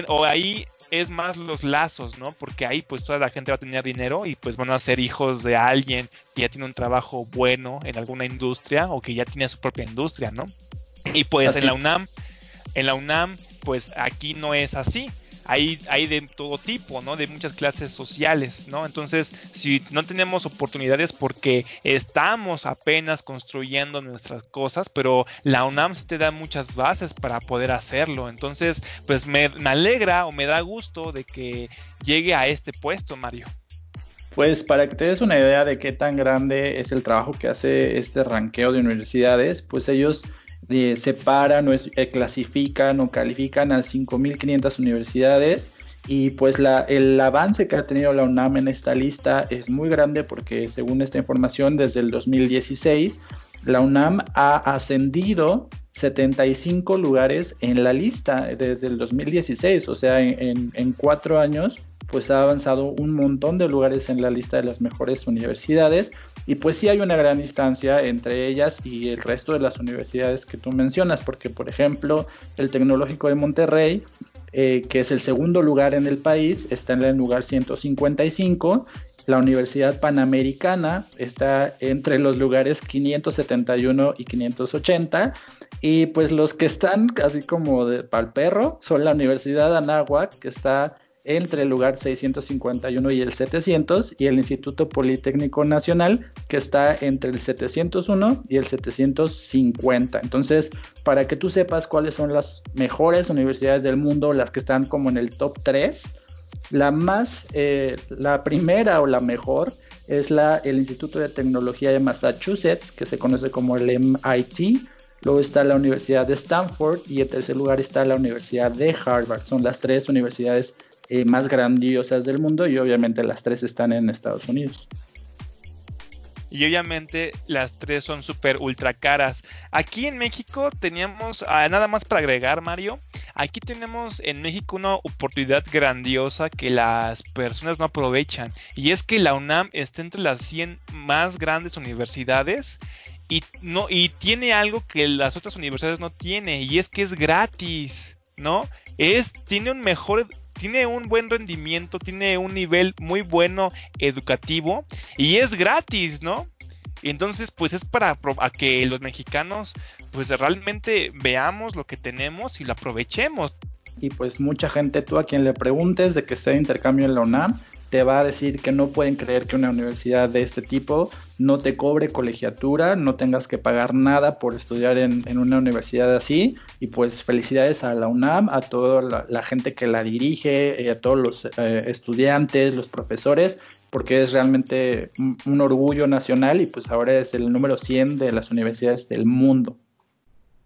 o ahí es más los lazos, ¿no? Porque ahí pues toda la gente va a tener dinero y pues van a ser hijos de alguien que ya tiene un trabajo bueno en alguna industria o que ya tiene su propia industria, ¿no? Y pues en la UNAM, en la UNAM, pues aquí no es así hay, hay de todo tipo, ¿no? De muchas clases sociales, ¿no? Entonces, si no tenemos oportunidades porque estamos apenas construyendo nuestras cosas, pero la UNAM te da muchas bases para poder hacerlo. Entonces, pues me, me alegra o me da gusto de que llegue a este puesto, Mario. Pues para que te des una idea de qué tan grande es el trabajo que hace este ranqueo de universidades, pues ellos eh, separan o eh, clasifican o califican a 5.500 universidades. Y pues la, el avance que ha tenido la UNAM en esta lista es muy grande porque según esta información desde el 2016 la UNAM ha ascendido 75 lugares en la lista desde el 2016, o sea, en, cuatro años pues ha avanzado un montón de lugares en la lista de las mejores universidades. Y pues sí hay una gran distancia entre ellas y el resto de las universidades que tú mencionas, porque por ejemplo el Tecnológico de Monterrey, eh, que es el segundo lugar en el país, está en el lugar 155 la Universidad Panamericana está entre los lugares 571 y 580. Y pues los que están casi como de pal perro son la Universidad Anáhuac, que está entre el lugar 651 y el 700 y el Instituto Politécnico Nacional que está entre el 701 y el 750. Entonces, para que tú sepas cuáles son las mejores universidades del mundo, las que están como en el top 3, la más, eh, la primera o la mejor es la, el Instituto de Tecnología de Massachusetts, que se conoce como el MIT. Luego está la Universidad de Stanford y en tercer lugar está la Universidad de Harvard. Son las tres universidades eh, más grandiosas del mundo y obviamente las tres están en Estados Unidos. Y obviamente las tres son súper ultra caras. Aquí en México teníamos, ah, nada más para agregar Mario, aquí tenemos en México una oportunidad grandiosa que las personas no aprovechan. Y es que la UNAM está entre las 100 más grandes universidades y, no, y tiene algo que las otras universidades no tienen y es que es gratis, ¿no? Es, tiene un mejor tiene un buen rendimiento, tiene un nivel muy bueno educativo y es gratis, ¿no? Entonces, pues es para que los mexicanos pues realmente veamos lo que tenemos y lo aprovechemos. Y pues mucha gente, tú a quien le preguntes de que esté de intercambio en la UNAM, te va a decir que no pueden creer que una universidad de este tipo no te cobre colegiatura, no tengas que pagar nada por estudiar en, una universidad así. Y pues felicidades a la UNAM, a toda la, gente que la dirige, eh, a todos los eh, estudiantes, los profesores, porque es realmente un, orgullo nacional y pues ahora es el número 100 de las universidades del mundo.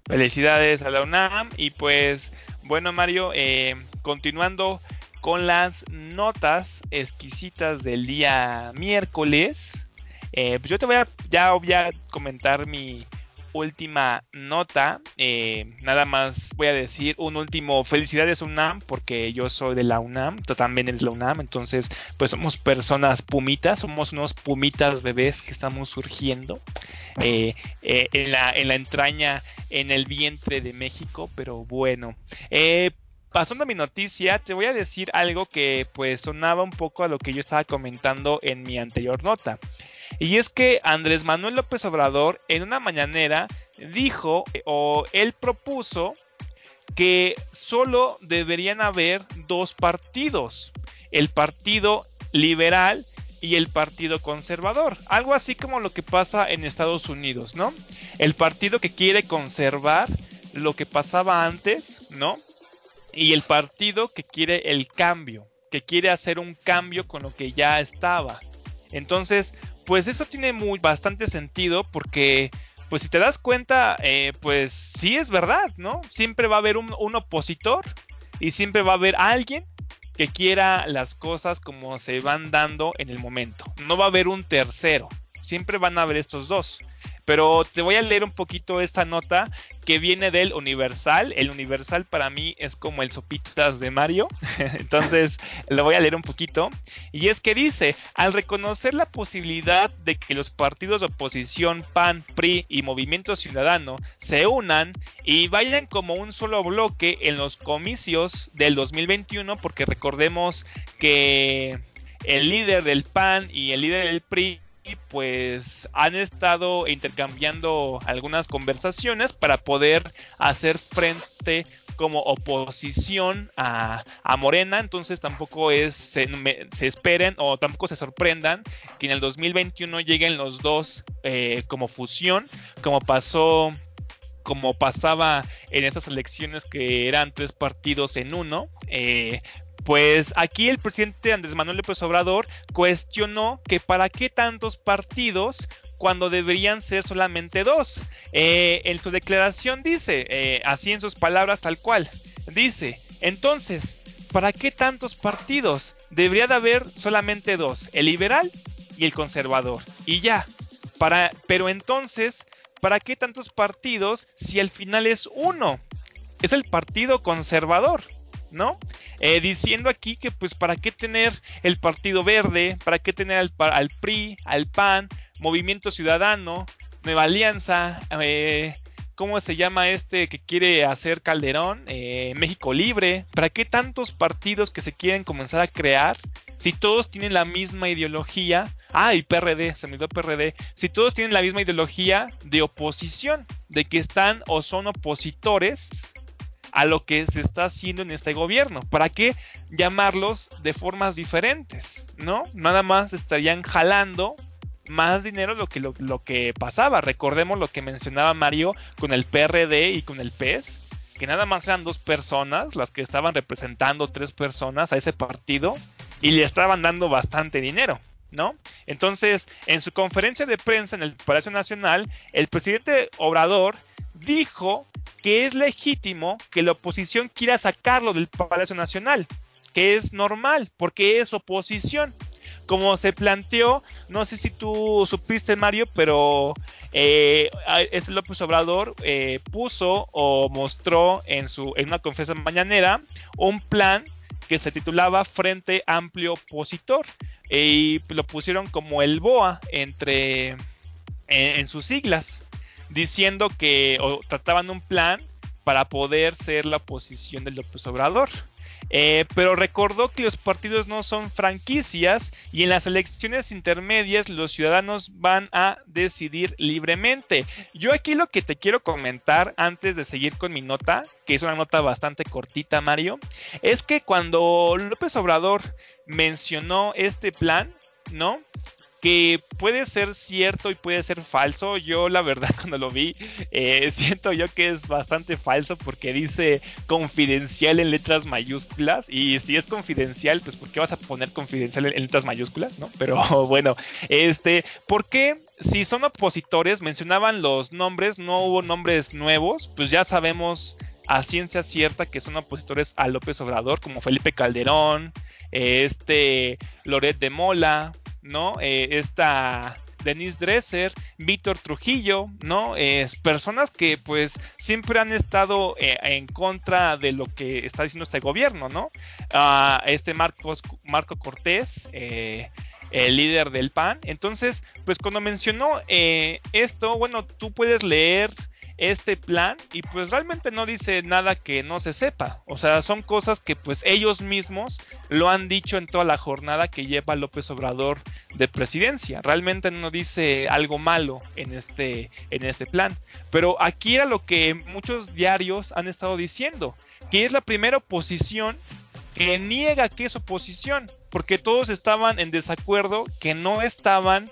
Felicidades a la UNAM y pues bueno Mario, eh, continuando con las notas exquisitas del día miércoles. Eh, pues yo te voy a ya voy a comentar mi última nota. Eh, nada más voy a decir un último felicidades UNAM porque yo soy de la UNAM, tú también eres la UNAM, entonces pues somos personas pumitas, somos unos pumitas bebés que estamos surgiendo eh, en, la, en la entraña, en el vientre de México, pero bueno pasando a mi noticia, te voy a decir algo que pues sonaba un poco a lo que yo estaba comentando en mi anterior nota. Y es que Andrés Manuel López Obrador en una mañanera dijo o él propuso que solo deberían haber dos partidos. el Partido Liberal y el Partido Conservador. Algo así como lo que pasa en Estados Unidos, ¿no? El partido que quiere conservar lo que pasaba antes, ¿no? Y el partido que quiere el cambio, que quiere hacer un cambio con lo que ya estaba. Entonces, pues eso tiene muy, bastante sentido porque, pues si te das cuenta, eh, pues sí es verdad, ¿no? Siempre va a haber un, un opositor y siempre va a haber alguien que quiera las cosas como se van dando en el momento. No va a haber un tercero, siempre van a haber estos dos. Pero te voy a leer un poquito esta nota que viene del Universal. El Universal para mí es como el sopitas de Mario. (laughs) Entonces lo voy a leer un poquito. Y es que dice, al reconocer la posibilidad de que los partidos de oposición PAN, PRI y Movimiento Ciudadano se unan y vayan como un solo bloque en los comicios del 2021, porque recordemos que el líder del PAN y el líder del PRI pues han estado intercambiando algunas conversaciones para poder hacer frente como oposición a, Morena, entonces tampoco es se, esperen o tampoco se sorprendan que en el 2021 lleguen los dos eh, como fusión, como pasó como pasaba en esas elecciones que eran tres partidos en uno, eh, pues aquí el presidente Andrés Manuel López Obrador cuestionó que para qué tantos partidos cuando deberían ser solamente dos. Eh, en su declaración dice, eh, así en sus palabras tal cual, dice, entonces, ¿para qué tantos partidos? Debería de haber solamente dos, el liberal y el conservador. Y ya, para, pero entonces, ¿para qué tantos partidos si al final es uno? Es el partido conservador. ¿No? Eh, diciendo aquí que pues para qué tener el Partido Verde, para qué tener al, PRI, al PAN, Movimiento Ciudadano, Nueva Alianza, eh, ¿cómo se llama este que quiere hacer Calderón? Eh, México Libre, ¿para qué tantos partidos que se quieren comenzar a crear? Si todos tienen la misma ideología, ah, y PRD, se me dio PRD, si todos tienen la misma ideología de oposición, de que están o son opositores a lo que se está haciendo en este gobierno. ¿Para qué llamarlos de formas diferentes? ¿No? Nada más estarían jalando más dinero lo que, lo, que pasaba. Recordemos lo que mencionaba Mario con el PRD y con el PES, que nada más eran dos personas las que estaban representando tres personas a ese partido y le estaban dando bastante dinero. ¿No? Entonces, en su conferencia de prensa en el Palacio Nacional, el presidente Obrador dijo que es legítimo que la oposición quiera sacarlo del Palacio Nacional, que es normal, porque es oposición. Como se planteó, no sé si tú supiste, Mario, pero eh, este López Obrador eh, puso o mostró en, su, en una conferencia mañanera un plan que se titulaba Frente Amplio Opositor y lo pusieron como el BOA entre en sus siglas diciendo que trataban un plan para poder ser la oposición del López Obrador. Eh, pero recordó que los partidos no son franquicias y en las elecciones intermedias los ciudadanos van a decidir libremente. Yo aquí lo que te quiero comentar antes de seguir con mi nota, que es una nota bastante cortita, Mario, es que cuando López Obrador mencionó este plan, ¿no? Que puede ser cierto y puede ser falso. Yo la verdad (laughs) cuando lo vi eh, siento yo que es bastante falso porque dice confidencial en letras mayúsculas y si es confidencial pues ¿por qué vas a poner confidencial en letras mayúsculas? ¿no? Pero (laughs) bueno, este, ¿por qué si son opositores mencionaban los nombres, no hubo nombres nuevos, pues ya sabemos a ciencia cierta que son opositores a López Obrador como Felipe Calderón, este Loret de Mola, ¿no? Eh, esta Denise Dresser, Víctor Trujillo, ¿no? Es personas que pues siempre han estado eh, en contra de lo que está diciendo este gobierno, ¿no? Ah, este Marcos, Marco Cortés, eh, el líder del PAN. Entonces, pues cuando mencionó esto, bueno, tú puedes leer este plan y pues realmente no dice nada que no se sepa. O sea, son cosas que pues ellos mismos lo han dicho en toda la jornada que lleva López Obrador de presidencia. Realmente no dice algo malo en este, en este plan. Pero aquí era lo que muchos diarios han estado diciendo, que es la primera oposición que niega que es oposición, porque todos estaban en desacuerdo que no estaban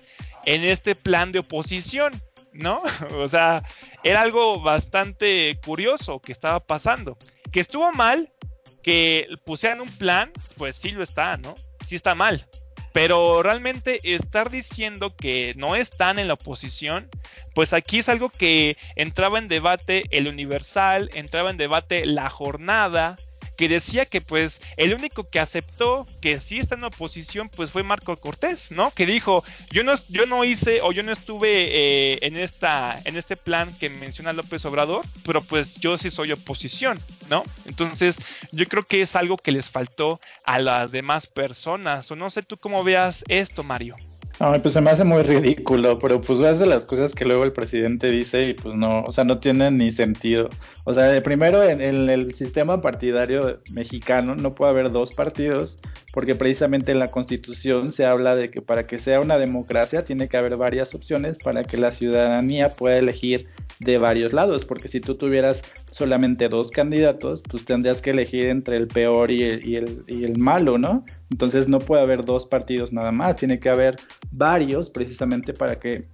en este plan de oposición, ¿no? (laughs) O sea, era algo bastante curioso que estaba pasando. Que estuvo mal que pusieran un plan, pues sí lo está, ¿no? Sí está mal. Pero realmente estar diciendo que no están en la oposición, pues aquí es algo que entraba en debate el Universal, entraba en debate la jornada, que decía que pues el único que aceptó que sí está en oposición pues fue Marco Cortés, ¿no? Que dijo, yo no, yo no hice o yo no estuve eh, en, esta, en este plan que menciona López Obrador, pero pues yo sí soy oposición, ¿no? Entonces yo creo que es algo que les faltó a las demás personas, o no sé tú cómo veas esto, Mario. Ay, pues se me hace muy ridículo, pero pues es de las cosas que luego el presidente dice y pues no, o sea, no tiene ni sentido. O sea, primero en, el sistema partidario mexicano no puede haber dos partidos, porque precisamente en la constitución se habla de que para que sea una democracia tiene que haber varias opciones para que la ciudadanía pueda elegir de varios lados, porque si tú tuvieras solamente dos candidatos, pues tendrías que elegir entre el peor y el, malo, ¿no? Entonces no puede haber dos partidos nada más, tiene que haber varios precisamente para que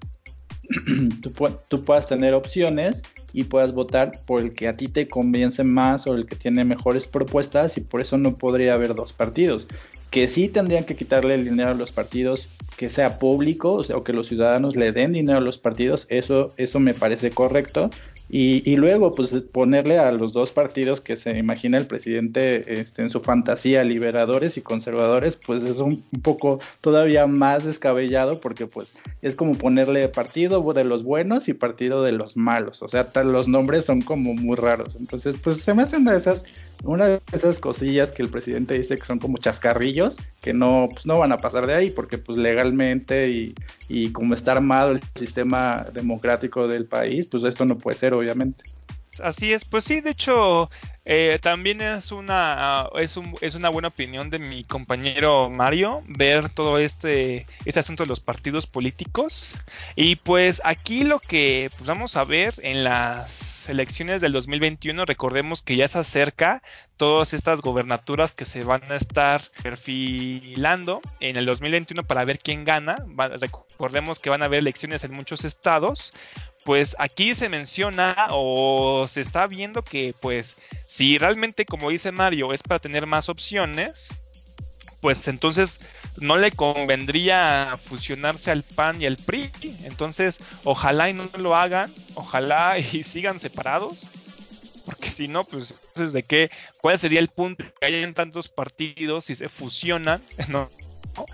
(clears throat) tú, puedas tener opciones y puedas votar por el que a ti te convence más o el que tiene mejores propuestas y por eso no podría haber dos partidos. Que sí tendrían que quitarle el dinero a los partidos, que sea público, o sea, o que los ciudadanos le den dinero a los partidos, eso me parece correcto, y, luego, pues ponerle a los dos partidos que se imagina el presidente este, en su fantasía, liberadores y conservadores, pues es un, poco todavía más descabellado porque pues es como ponerle partido de los buenos y partido de los malos. O sea, los nombres son como muy raros. Entonces, pues se me hacen de esas una de esas cosillas que el presidente dice que son como chascarrillos, que no, pues no van a pasar de ahí, porque pues legalmente y, y como está armado el sistema democrático del país, pues esto no puede ser, obviamente. Así es, pues sí, de hecho, eh, también es una, es, un, es una buena opinión de mi compañero Mario ver todo este, este asunto de los partidos políticos. Y pues aquí lo que pues, vamos a ver en las elecciones del 2021, recordemos que ya se acerca todas estas gobernaturas que se van a estar perfilando en el 2021 para ver quién gana. recordemos que van a haber elecciones en muchos estados pues aquí se menciona o se está viendo que pues si realmente como dice Mario es para tener más opciones, pues entonces no le convendría fusionarse al PAN y al PRI. Entonces, ojalá y no lo hagan, ojalá (laughs) y sigan separados. Porque si no, pues entonces de qué, ¿cuál sería el punto que hayan tantos partidos si se fusionan? (laughs) ¿no?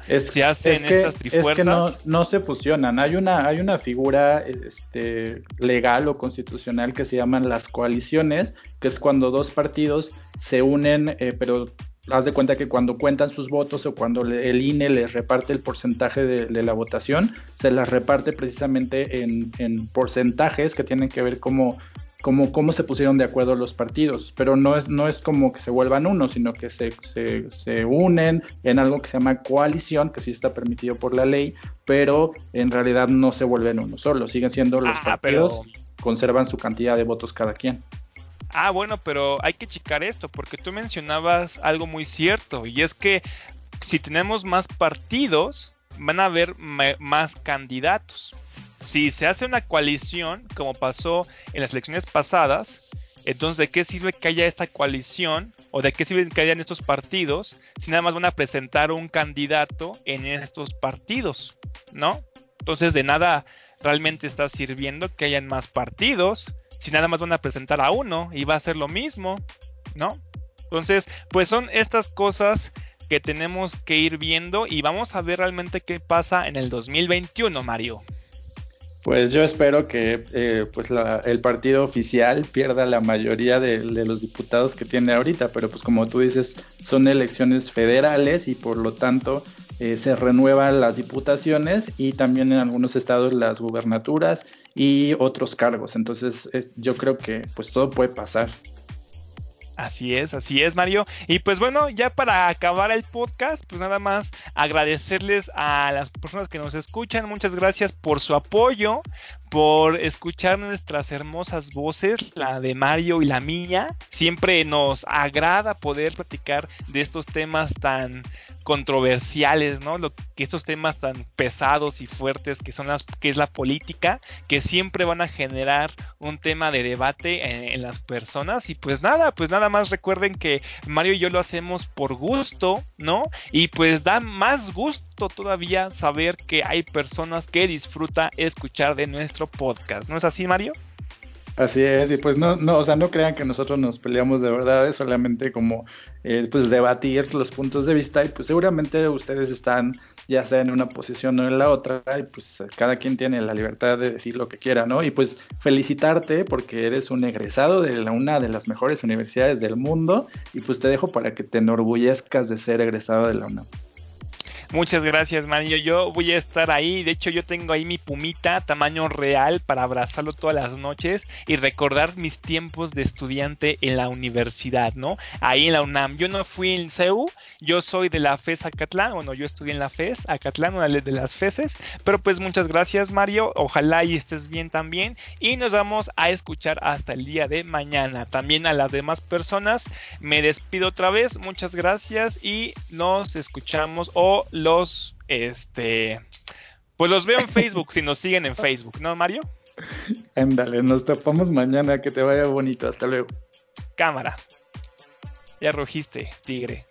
Es, se hacen estas trifuerzas. Es que no, se fusionan. Hay una, hay una figura este, legal o constitucional que se llaman las coaliciones, que es cuando dos partidos se unen, eh, pero haz de cuenta que cuando cuentan sus votos o cuando el INE les reparte el porcentaje de, la votación, se las reparte precisamente en, en porcentajes que tienen que ver como como cómo se pusieron de acuerdo los partidos, pero no es, no es como que se vuelvan uno, sino que se, se, unen en algo que se llama coalición, que sí está permitido por la ley, pero en realidad no se vuelven uno solo, siguen siendo los ah, partidos, conservan su cantidad de votos cada quien. Ah, bueno, pero hay que checar esto, porque tú mencionabas algo muy cierto, y es que si tenemos más partidos, van a haber más candidatos si se hace una coalición, como pasó en las elecciones pasadas, entonces ¿de qué sirve que haya esta coalición o de qué sirve que hayan estos partidos si nada más van a presentar un candidato en estos partidos, ¿no? Entonces de nada realmente está sirviendo que hayan más partidos si nada más van a presentar a uno y va a ser lo mismo, ¿no? Entonces, pues son estas cosas que tenemos que ir viendo y vamos a ver realmente qué pasa en el 2021, Mario. Pues yo espero que eh, pues el partido oficial pierda la mayoría de, los diputados que tiene ahorita, pero pues como tú dices, son elecciones federales y por lo tanto eh, se renuevan las diputaciones y también en algunos estados las gubernaturas y otros cargos. Entonces yo creo que pues todo puede pasar. Así es, así es, Mario. Y pues bueno, ya para acabar el podcast, pues nada más agradecerles a las personas que nos escuchan. Muchas gracias por su apoyo, por escuchar nuestras hermosas voces, la de Mario y la mía. Siempre nos agrada poder platicar de estos temas tan controversiales, ¿no? Lo que estos temas tan pesados y fuertes que son las que es la política, que siempre van a generar un tema de debate en, las personas y pues nada, pues nada más recuerden que Mario y yo lo hacemos por gusto, ¿no? Y pues da más gusto todavía saber que hay personas que disfruta escuchar de nuestro podcast, ¿no es así, Mario? Así es, y pues no, no, o sea, no crean que nosotros nos peleamos de verdad, es solamente como eh, pues debatir los puntos de vista y pues seguramente ustedes están ya sea en una posición o en la otra y pues cada quien tiene la libertad de decir lo que quiera, ¿no? Y pues felicitarte porque eres un egresado de la, una de las mejores universidades del mundo y pues te dejo para que te enorgullezcas de ser egresado de la UNAM. Muchas gracias, Mario. Yo voy a estar ahí. De hecho, yo tengo ahí mi pumita tamaño real para abrazarlo todas las noches y recordar mis tiempos de estudiante en la universidad, ¿no? Ahí en la UNAM. Yo no fui en CEU, yo soy de la FES Acatlán. Bueno, yo estudié en la FES Acatlán, una de las FESes. Pero pues muchas gracias, Mario. Ojalá y estés bien también. Y nos vamos a escuchar hasta el día de mañana. También a las demás personas me despido otra vez. Muchas gracias y nos escuchamos o los, este, pues los veo en Facebook si nos siguen en Facebook, ¿no, Mario? Ándale, nos topamos mañana, que te vaya bonito, hasta luego. Cámara. Ya rugiste, tigre.